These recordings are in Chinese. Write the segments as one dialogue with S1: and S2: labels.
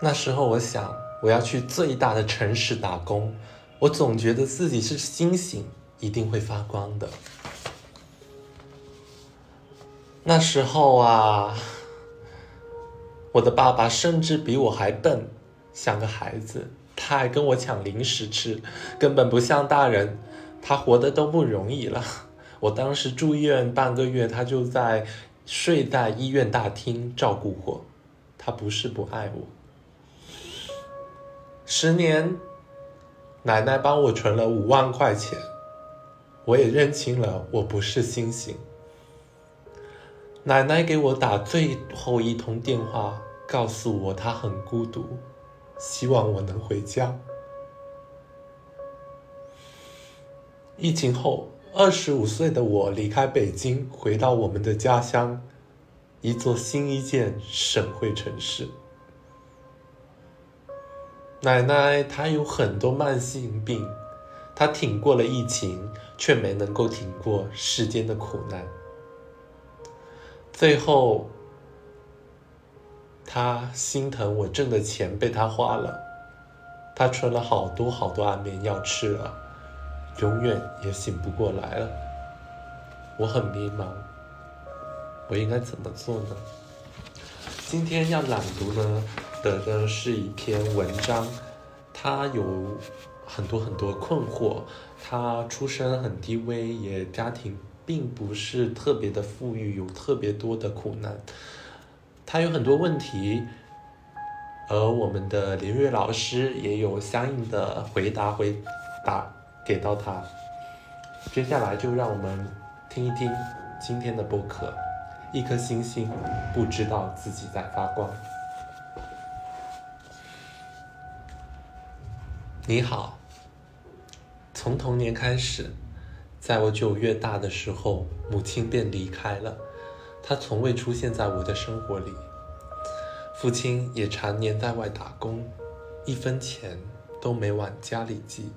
S1: 那时候我想，我要去最大的城市打工。我总觉得自己是星星，一定会发光的。那时候啊，我的爸爸甚至比我还笨，像个孩子。他还跟我抢零食吃，根本不像大人。他活得都不容易了。我当时住院半个月，他就在睡在医院大厅照顾我。他不是不爱我。十年，奶奶帮我存了五万块钱，我也认清了我不是星星。奶奶给我打最后一通电话，告诉我她很孤独，希望我能回家。疫情后，二十五岁的我离开北京，回到我们的家乡，一座新一线省会城市。奶奶她有很多慢性病，她挺过了疫情，却没能够挺过世间的苦难。最后，她心疼我挣的钱被她花了，她存了好多好多安眠药吃了。永远也醒不过来了，我很迷茫，我应该怎么做呢？今天要朗读呢的呢是一篇文章，他有很多很多困惑，他出身很低微，也家庭并不是特别的富裕，有特别多的苦难，他有很多问题，而我们的林月老师也有相应的回答回答。给到他，接下来就让我们听一听今天的播客。一颗星星不知道自己在发光。你好，从童年开始，在我九月大的时候，母亲便离开了，她从未出现在我的生活里。父亲也常年在外打工，一分钱都没往家里寄。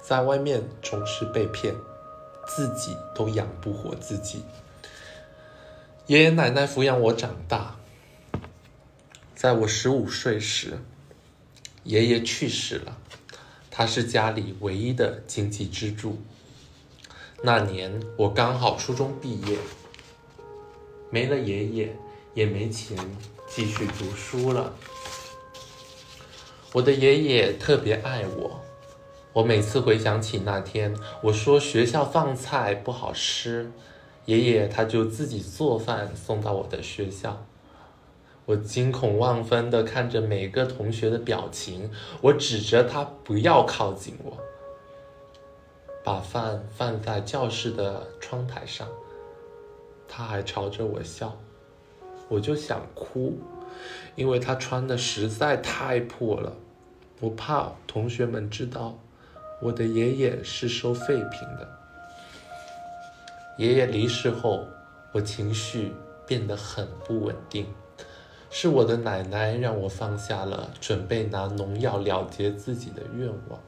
S1: 在外面总是被骗，自己都养不活自己。爷爷奶奶抚养我长大，在我十五岁时，爷爷去世了，他是家里唯一的经济支柱。那年我刚好初中毕业，没了爷爷，也没钱继续读书了。我的爷爷特别爱我。我每次回想起那天，我说学校饭菜不好吃，爷爷他就自己做饭送到我的学校。我惊恐万分地看着每个同学的表情，我指着他不要靠近我，把饭放在教室的窗台上，他还朝着我笑，我就想哭，因为他穿的实在太破了，我怕同学们知道。我的爷爷是收废品的。爷爷离世后，我情绪变得很不稳定。是我的奶奶让我放下了准备拿农药了结自己的愿望。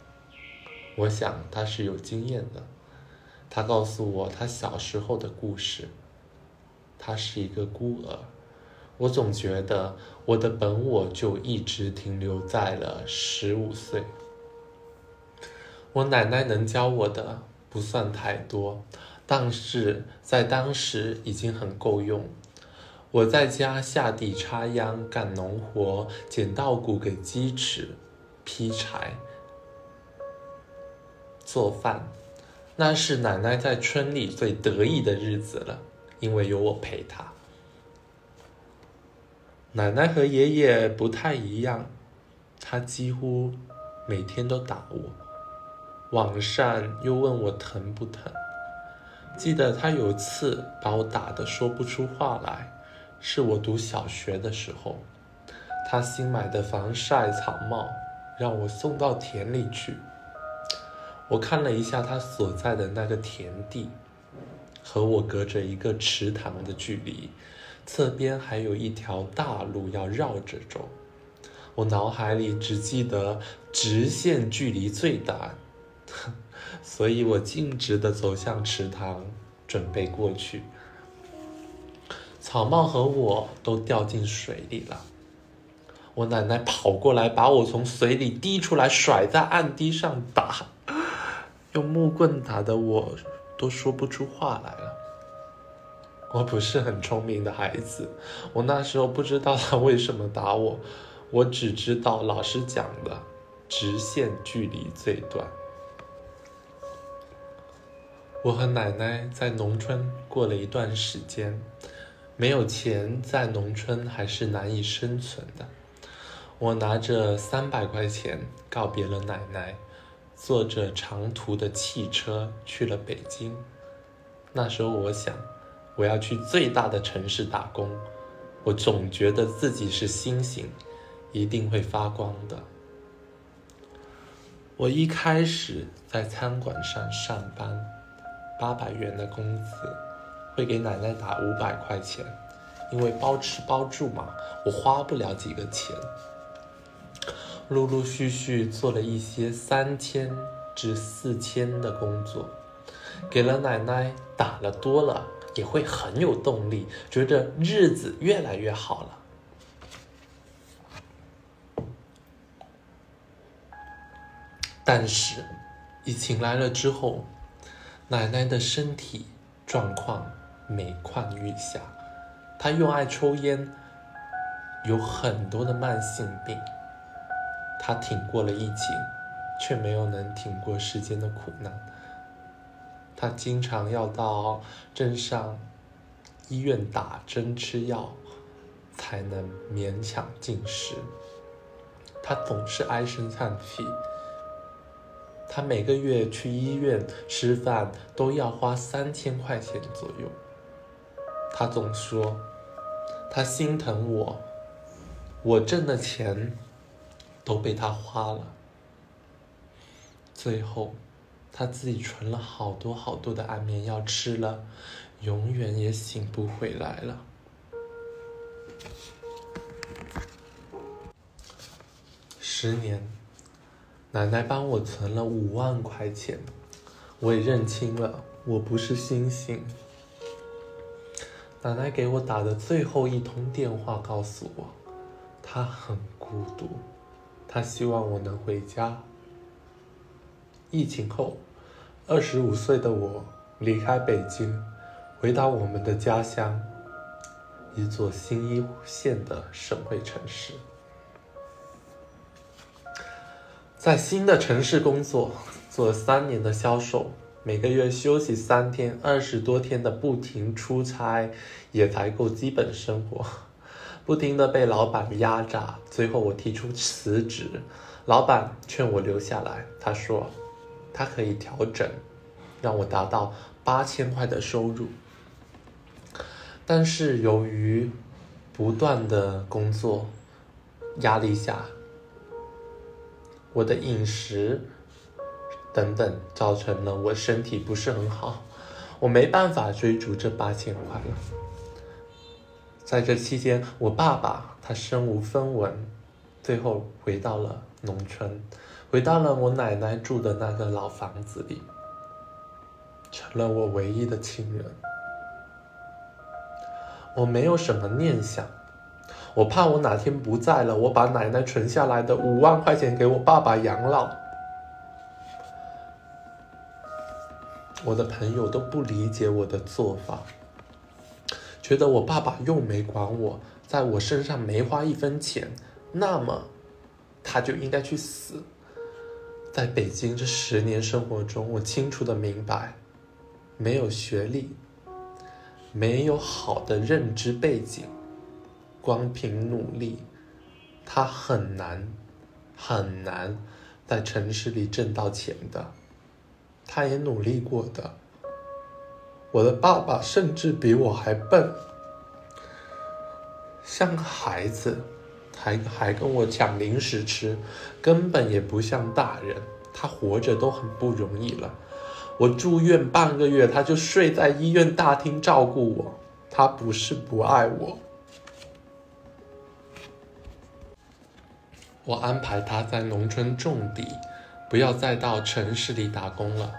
S1: 我想她是有经验的。她告诉我她小时候的故事。她是一个孤儿。我总觉得我的本我就一直停留在了十五岁。我奶奶能教我的不算太多，但是在当时已经很够用。我在家下地插秧、干农活、捡稻谷给鸡吃、劈柴、做饭，那是奶奶在村里最得意的日子了，因为有我陪她。奶奶和爷爷不太一样，她几乎每天都打我。晚上又问我疼不疼？记得他有次把我打得说不出话来，是我读小学的时候，他新买的防晒草帽让我送到田里去。我看了一下他所在的那个田地，和我隔着一个池塘的距离，侧边还有一条大路要绕着走。我脑海里只记得直线距离最大。所以我径直的走向池塘，准备过去。草帽和我都掉进水里了。我奶奶跑过来，把我从水里滴出来，甩在岸堤上打，用木棍打的我都说不出话来了。我不是很聪明的孩子，我那时候不知道他为什么打我，我只知道老师讲的直线距离最短。我和奶奶在农村过了一段时间，没有钱，在农村还是难以生存的。我拿着三百块钱告别了奶奶，坐着长途的汽车去了北京。那时候我想，我要去最大的城市打工。我总觉得自己是星星，一定会发光的。我一开始在餐馆上上班，八百元的工资，会给奶奶打五百块钱，因为包吃包住嘛，我花不了几个钱。陆陆续续做了一些三千至四千的工作，给了奶奶打了多了，也会很有动力，觉得日子越来越好了。但是，疫情来了之后，奶奶的身体状况每况愈下，他又爱抽烟，有很多的慢性病。他挺过了疫情，却没有能挺过世间的苦难。他经常要到镇上医院打针吃药，才能勉强进食。他总是唉声叹气。他每个月去医院吃饭都要花三千块钱左右。他总说，他心疼我，我挣的钱。都被他花了，最后他自己存了好多好多的安眠药吃了，永远也醒不回来了。十年，奶奶帮我存了五万块钱，我也认清了我不是星星。奶奶给我打的最后一通电话告诉我，她很孤独。她希望我能回家。疫情后，二十五岁的我离开北京，回到我们的家乡，一座新一线的省会城市。在新的城市工作，做了三年的销售，每个月休息三天，二十多天的不停出差，也才够基本生活。不停的被老板压榨，最后我提出辞职，老板劝我留下来。他说，他可以调整，让我达到八千块的收入。但是由于不断的工作压力下，我的饮食等等，造成了我身体不是很好，我没办法追逐这八千块了。在这期间，我爸爸他身无分文，最后回到了农村，回到了我奶奶住的那个老房子里，成了我唯一的亲人。我没有什么念想，我怕我哪天不在了，我把奶奶存下来的五万块钱给我爸爸养老。我的朋友都不理解我的做法。觉得我爸爸又没管我，在我身上没花一分钱，那么他就应该去死。在北京这十年生活中，我清楚的明白，没有学历，没有好的认知背景，光凭努力，他很难很难在城市里挣到钱的。他也努力过的。我的爸爸甚至比我还笨，像个孩子，还还跟我抢零食吃，根本也不像大人。他活着都很不容易了，我住院半个月，他就睡在医院大厅照顾我。他不是不爱我，我安排他在农村种地，不要再到城市里打工了。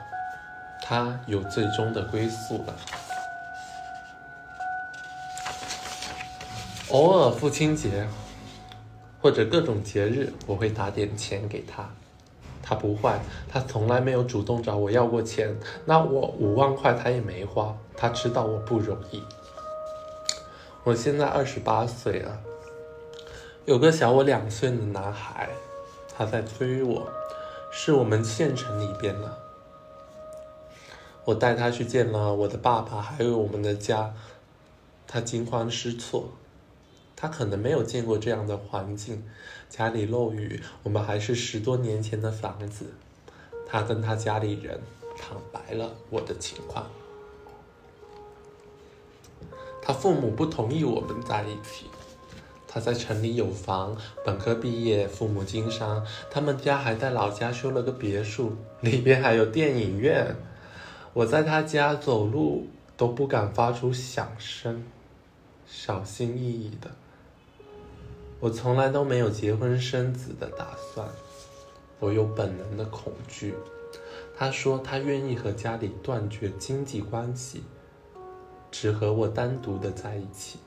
S1: 他有最终的归宿了。偶尔父亲节，或者各种节日，我会打点钱给他。他不坏，他从来没有主动找我要过钱。那我五万块他也没花，他知道我不容易。我现在二十八岁了，有个小我两岁的男孩，他在追我，是我们县城里边的。我带他去见了我的爸爸，还有我们的家，他惊慌失措。他可能没有见过这样的环境，家里漏雨，我们还是十多年前的房子。他跟他家里人坦白了我的情况。他父母不同意我们在一起。他在城里有房，本科毕业，父母经商，他们家还在老家修了个别墅，里边还有电影院。我在他家走路都不敢发出响声，小心翼翼的。我从来都没有结婚生子的打算，我有本能的恐惧。他说他愿意和家里断绝经济关系。只和我单独的在一起。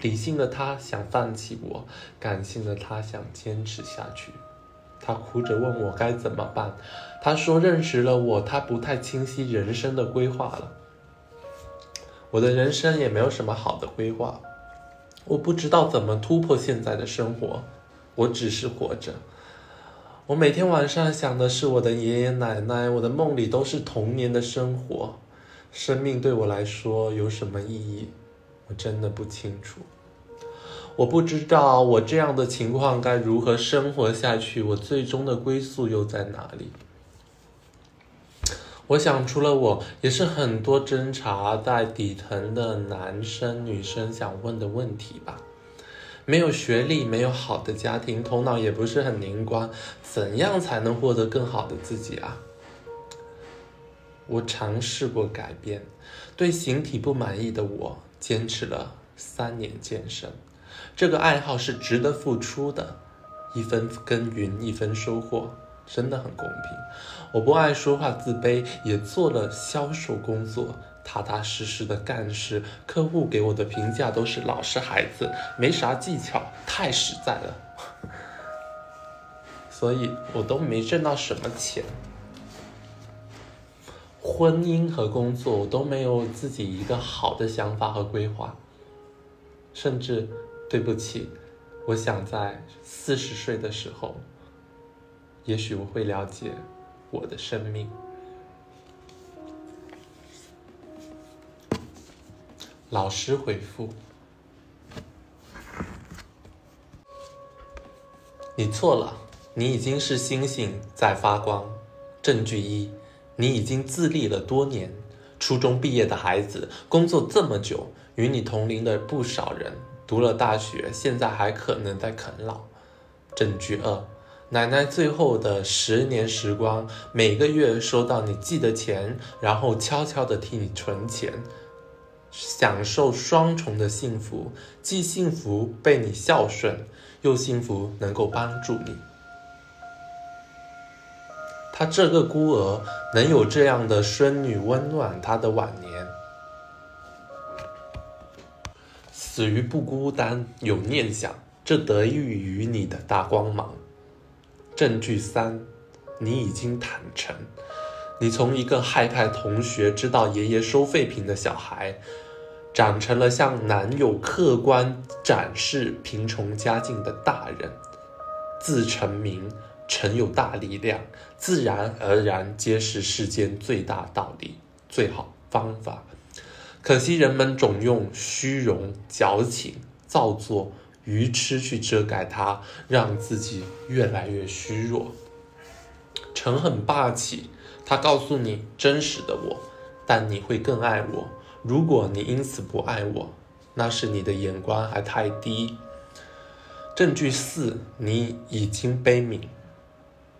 S1: 理性的他想放弃我，感性的他想坚持下去。他哭着问我该怎么办。他说认识了我，他不太清晰人生的规划了。我的人生也没有什么好的规划，我不知道怎么突破现在的生活，我只是活着。我每天晚上想的是我的爷爷奶奶，我的梦里都是童年的生活。生命对我来说有什么意义？我真的不清楚。我不知道我这样的情况该如何生活下去。我最终的归宿又在哪里？我想，除了我，也是很多侦查在底层的男生女生想问的问题吧。没有学历，没有好的家庭，头脑也不是很灵光，怎样才能获得更好的自己啊？我尝试过改变，对形体不满意的我坚持了三年健身。这个爱好是值得付出的，一分耕耘一分收获，真的很公平。我不爱说话，自卑，也做了销售工作，踏踏实实的干事。客户给我的评价都是老实孩子，没啥技巧，太实在了。所以我都没挣到什么钱。婚姻和工作，我都没有自己一个好的想法和规划。甚至，对不起，我想在四十岁的时候，也许我会了解我的生命。老师回复：你错了，你已经是星星在发光。证据一。你已经自立了多年，初中毕业的孩子工作这么久，与你同龄的不少人读了大学，现在还可能在啃老。证据二，奶奶最后的十年时光，每个月收到你寄的钱，然后悄悄的替你存钱，享受双重的幸福，既幸福被你孝顺，又幸福能够帮助你。他这个孤儿能有这样的孙女温暖他的晚年，死于不孤单，有念想，这得益于你的大光芒。证据三，你已经坦诚，你从一个害怕同学知道爷爷收废品的小孩，长成了向男友客观展示贫穷家境的大人，自成名。诚有大力量，自然而然揭示世间最大道理、最好方法。可惜人们总用虚荣、矫情、造作、愚痴去遮盖它，让自己越来越虚弱。诚很霸气，他告诉你真实的我，但你会更爱我。如果你因此不爱我，那是你的眼光还太低。证据四，你已经悲悯。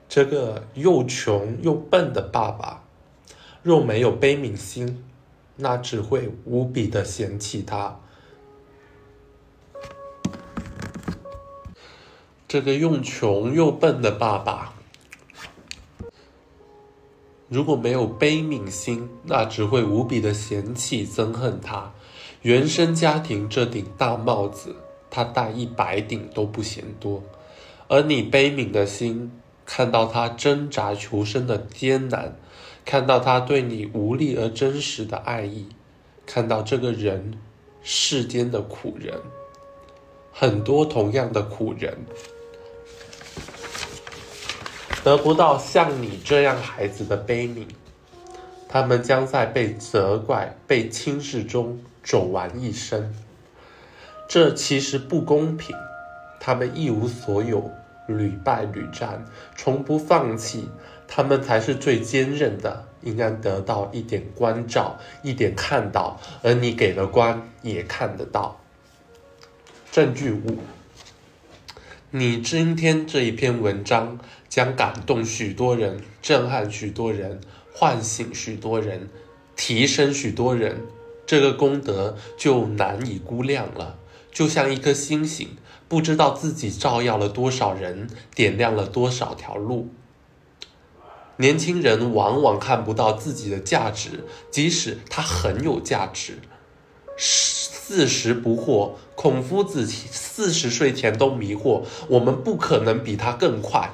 S1: 这个又穷又笨的爸爸，若没有悲悯心，那只会无比的嫌弃他。这个又穷又笨的爸爸，如果没有悲悯心，那只会无比的嫌弃、憎恨他。原生家庭这顶大帽子，他戴一百顶都不嫌多。而你悲悯的心，看到他挣扎求生的艰难，看到他对你无力而真实的爱意，看到这个人世间的苦人，很多同样的苦人，得不到像你这样孩子的悲悯，他们将在被责怪、被轻视中走完一生。这其实不公平。他们一无所有，屡败屡战，从不放弃。他们才是最坚韧的，应该得到一点关照，一点看到。而你给了关，也看得到。证据五：你今天这一篇文章将感动许多人，震撼许多人，唤醒许多人，提升许多人，这个功德就难以估量了。就像一颗星星。不知道自己照耀了多少人，点亮了多少条路。年轻人往往看不到自己的价值，即使他很有价值。四十不惑，孔夫子四十岁前都迷惑，我们不可能比他更快。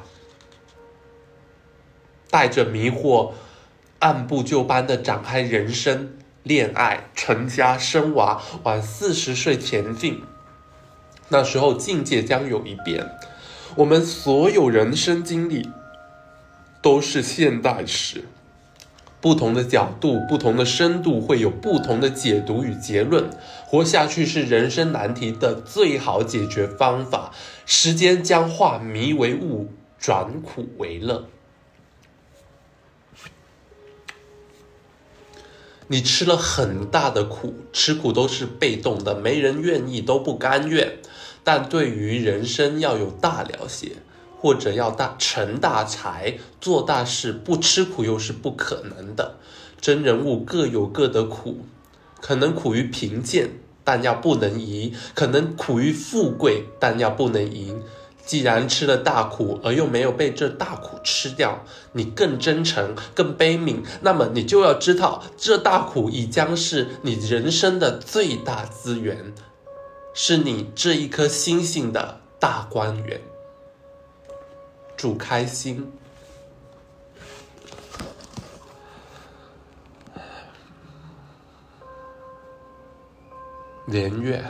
S1: 带着迷惑，按部就班的展开人生、恋爱、成家、生娃，往四十岁前进。那时候境界将有一变，我们所有人生经历都是现代史，不同的角度、不同的深度，会有不同的解读与结论。活下去是人生难题的最好解决方法。时间将化迷为悟，转苦为乐。你吃了很大的苦，吃苦都是被动的，没人愿意，都不甘愿。但对于人生要有大了解，或者要大成大才、做大事，不吃苦又是不可能的。真人物各有各的苦，可能苦于贫贱，但要不能移；可能苦于富贵，但要不能赢。既然吃了大苦，而又没有被这大苦吃掉，你更真诚、更悲悯，那么你就要知道，这大苦已将是你人生的最大资源。是你这一颗星星的大观园，祝开心，连月。